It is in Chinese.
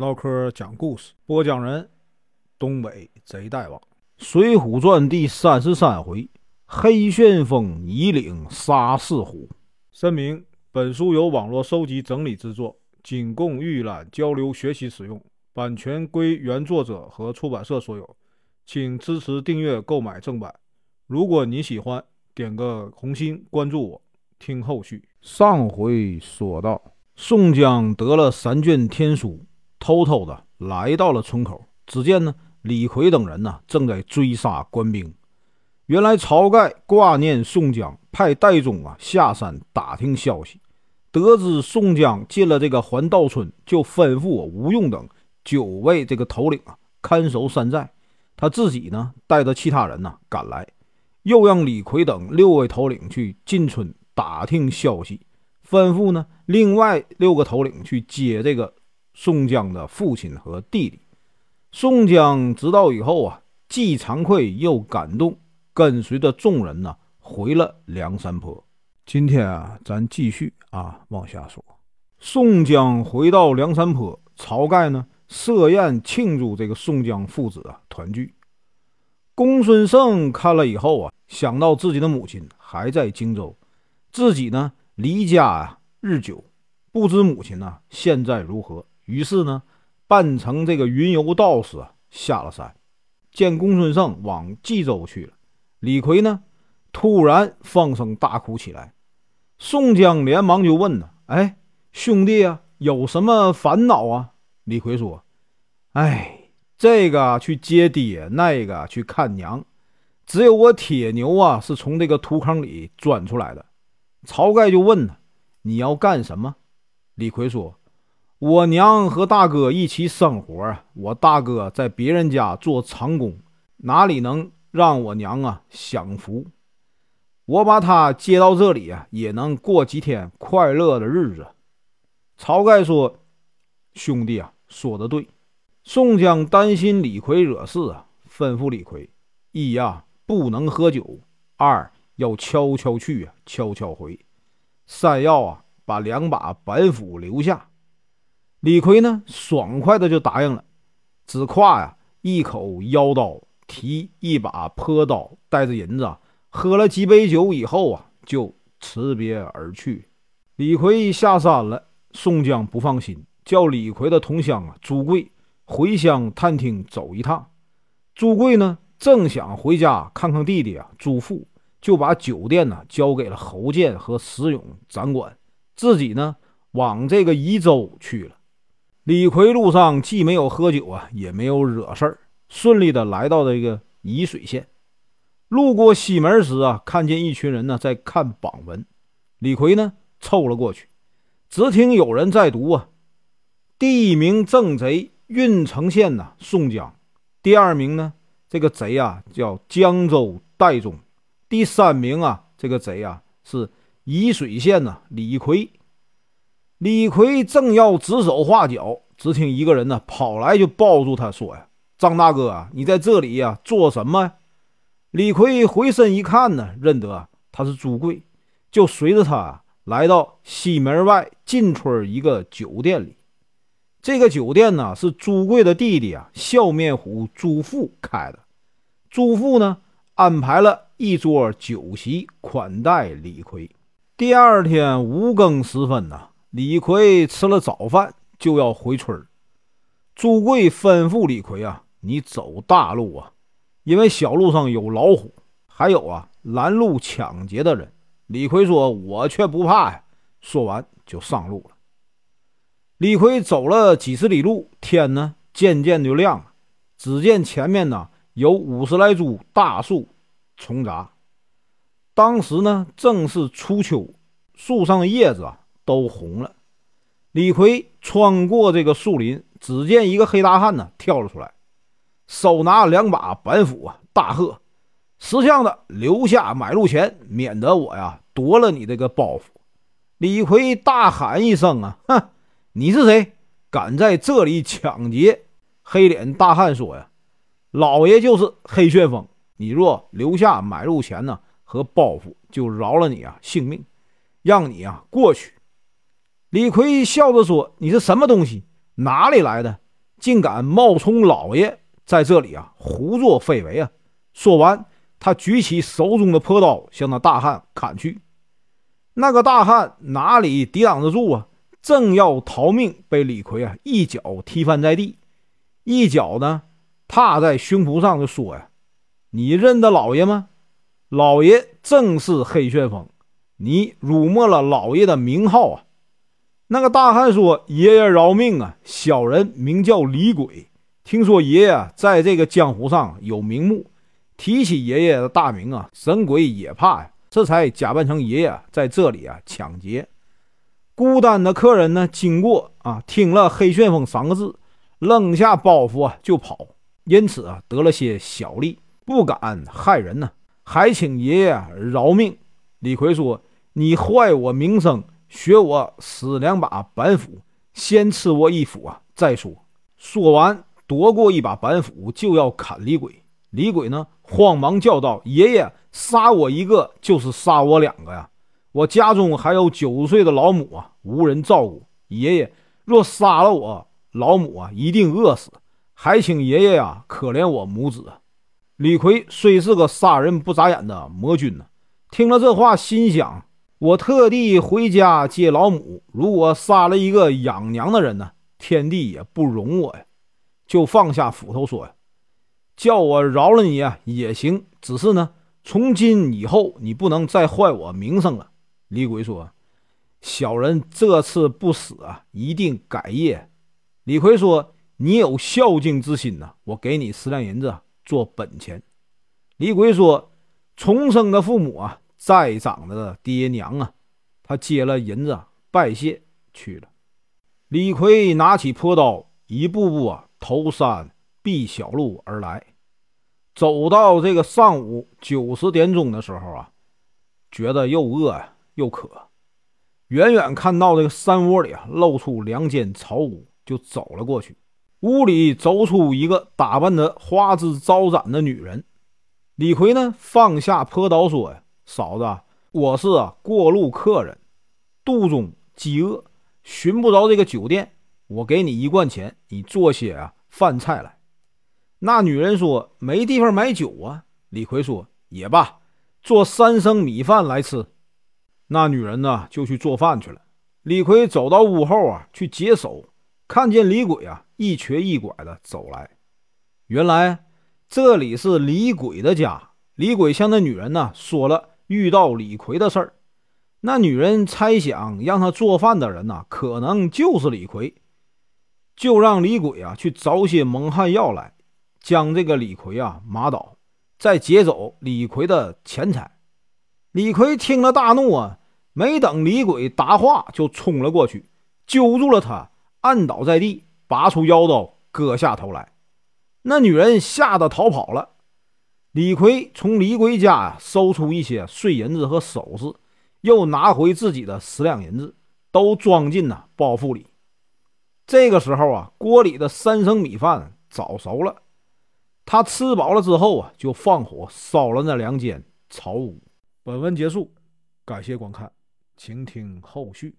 唠嗑讲故事，播讲人：东北贼大王，《水浒传》第三十三回：黑旋风一领杀四虎。声明：本书由网络收集整理制作，仅供预览、交流、学习使用，版权归原作者和出版社所有，请支持订阅、购买正版。如果你喜欢，点个红心，关注我，听后续。上回说到，宋江得了三卷天书，偷偷的来到了村口。只见呢，李逵等人呢正在追杀官兵。原来晁盖挂念宋江，派戴宗啊下山打听消息。得知宋江进了这个环道村，就吩咐吴用等九位这个头领啊看守山寨，他自己呢带着其他人呢赶来，又让李逵等六位头领去进村。打听消息，吩咐呢，另外六个头领去接这个宋江的父亲和弟弟。宋江知道以后啊，既惭愧又感动，跟随着众人呢回了梁山坡。今天啊，咱继续啊往下说。宋江回到梁山坡，晁盖呢设宴庆祝这个宋江父子啊团聚。公孙胜看了以后啊，想到自己的母亲还在荆州。自己呢，离家啊日久，不知母亲呢现在如何。于是呢，扮成这个云游道士啊，下了山，见公孙胜往冀州去了。李逵呢，突然放声大哭起来。宋江连忙就问呢：“哎，兄弟啊，有什么烦恼啊？”李逵说：“哎，这个去接爹，那个去看娘，只有我铁牛啊，是从这个土坑里钻出来的。”晁盖就问他：“你要干什么？”李逵说：“我娘和大哥一起生活，我大哥在别人家做长工，哪里能让我娘啊享福？我把他接到这里啊，也能过几天快乐的日子。”晁盖说：“兄弟啊，说的对。”宋江担心李逵惹事啊，吩咐李逵：“一呀，不能喝酒；二。”要悄悄去啊，悄悄回。三要啊，把两把板斧留下。李逵呢，爽快的就答应了，只挎呀一口腰刀，提一把坡刀，带着银子，喝了几杯酒以后啊，就辞别而去。李逵下山了，宋江不放心，叫李逵的同乡啊朱贵回乡探听走一趟。朱贵呢，正想回家看看弟弟啊朱富。就把酒店呢交给了侯健和石勇掌管，自己呢往这个宜州去了。李逵路上既没有喝酒啊，也没有惹事儿，顺利的来到了这个沂水县。路过西门时啊，看见一群人呢在看榜文，李逵呢凑了过去，只听有人在读啊：第一名正贼郓城县呐宋江，第二名呢这个贼啊叫江州戴宗。第三名啊，这个贼啊是沂水县呐李逵。李逵正要指手画脚，只听一个人呢跑来就抱住他说：“呀，张大哥啊，你在这里呀做什么？”李逵回身一看呢，认得他是朱贵，就随着他来到西门外进村一个酒店里。这个酒店呢是朱贵的弟弟啊笑面虎朱富开的。朱富呢安排了。一桌酒席款待李逵。第二天五更时分呐，李逵吃了早饭就要回村朱贵吩咐李逵啊：“你走大路啊，因为小路上有老虎，还有啊拦路抢劫的人。”李逵说：“我却不怕呀。”说完就上路了。李逵走了几十里路，天呢渐渐就亮了。只见前面呢有五十来株大树。重杂，当时呢正是初秋，树上的叶子啊都红了。李逵穿过这个树林，只见一个黑大汉呢跳了出来，手拿两把板斧啊，大喝：“识相的留下买路钱，免得我呀夺了你这个包袱。”李逵大喊一声：“啊，哼！你是谁？敢在这里抢劫？”黑脸大汉说：“呀，老爷就是黑旋风。”你若留下买路钱呢和包袱，就饶了你啊性命，让你啊过去。李逵笑着说：“你是什么东西？哪里来的？竟敢冒充老爷在这里啊胡作非为啊！说完，他举起手中的破刀，向那大汉砍去。那个大汉哪里抵挡得住啊？正要逃命，被李逵啊一脚踢翻在地，一脚呢踏在胸脯上，就说呀：“你认得老爷吗？老爷正是黑旋风，你辱没了老爷的名号啊！”那个大汉说：“爷爷饶命啊！小人名叫李鬼，听说爷爷在这个江湖上有名目，提起爷爷的大名啊，神鬼也怕呀，这才假扮成爷爷在这里啊抢劫。孤单的客人呢，经过啊，听了‘黑旋风’三个字，扔下包袱啊就跑，因此啊得了些小利，不敢害人呢，还请爷爷饶命。”李逵说：“你坏我名声。”学我使两把板斧，先吃我一斧啊！再说。说完，夺过一把板斧，就要砍李鬼。李鬼呢，慌忙叫道：“爷爷，杀我一个就是杀我两个呀！我家中还有九岁的老母啊，无人照顾。爷爷若杀了我，老母啊，一定饿死。还请爷爷呀，可怜我母子。”李逵虽是个杀人不眨眼的魔君呢，听了这话，心想。我特地回家接老母，如果杀了一个养娘的人呢，天地也不容我呀。就放下斧头说呀：“叫我饶了你啊也行，只是呢，从今以后你不能再坏我名声了。”李鬼说：“小人这次不死啊，一定改业。”李逵说：“你有孝敬之心呐，我给你十两银子做本钱。”李鬼说：“重生的父母啊。”在长的爹娘啊，他接了银子拜谢去了。李逵拿起破刀，一步步啊头山避小路而来。走到这个上午九十点钟的时候啊，觉得又饿又渴，远远看到这个山窝里啊露出两间草屋，就走了过去。屋里走出一个打扮的花枝招展的女人。李逵呢放下破刀说呀。嫂子，我是过路客人，肚中饥饿，寻不着这个酒店。我给你一贯钱，你做些啊饭菜来。那女人说没地方买酒啊。李逵说也罢，做三升米饭来吃。那女人呢就去做饭去了。李逵走到屋后啊去解手，看见李鬼啊一瘸一拐的走来。原来这里是李鬼的家。李鬼向那女人呢说了。遇到李逵的事儿，那女人猜想让他做饭的人呐，可能就是李逵，就让李鬼啊去找些蒙汗药来，将这个李逵啊麻倒，再劫走李逵的钱财。李逵听了大怒啊，没等李鬼答话，就冲了过去，揪住了他，按倒在地，拔出腰刀割下头来。那女人吓得逃跑了。李逵从李鬼家呀搜出一些碎银子和首饰，又拿回自己的十两银子，都装进了包袱里。这个时候啊，锅里的三升米饭早熟了。他吃饱了之后啊，就放火烧了那两间草屋。本文结束，感谢观看，请听后续。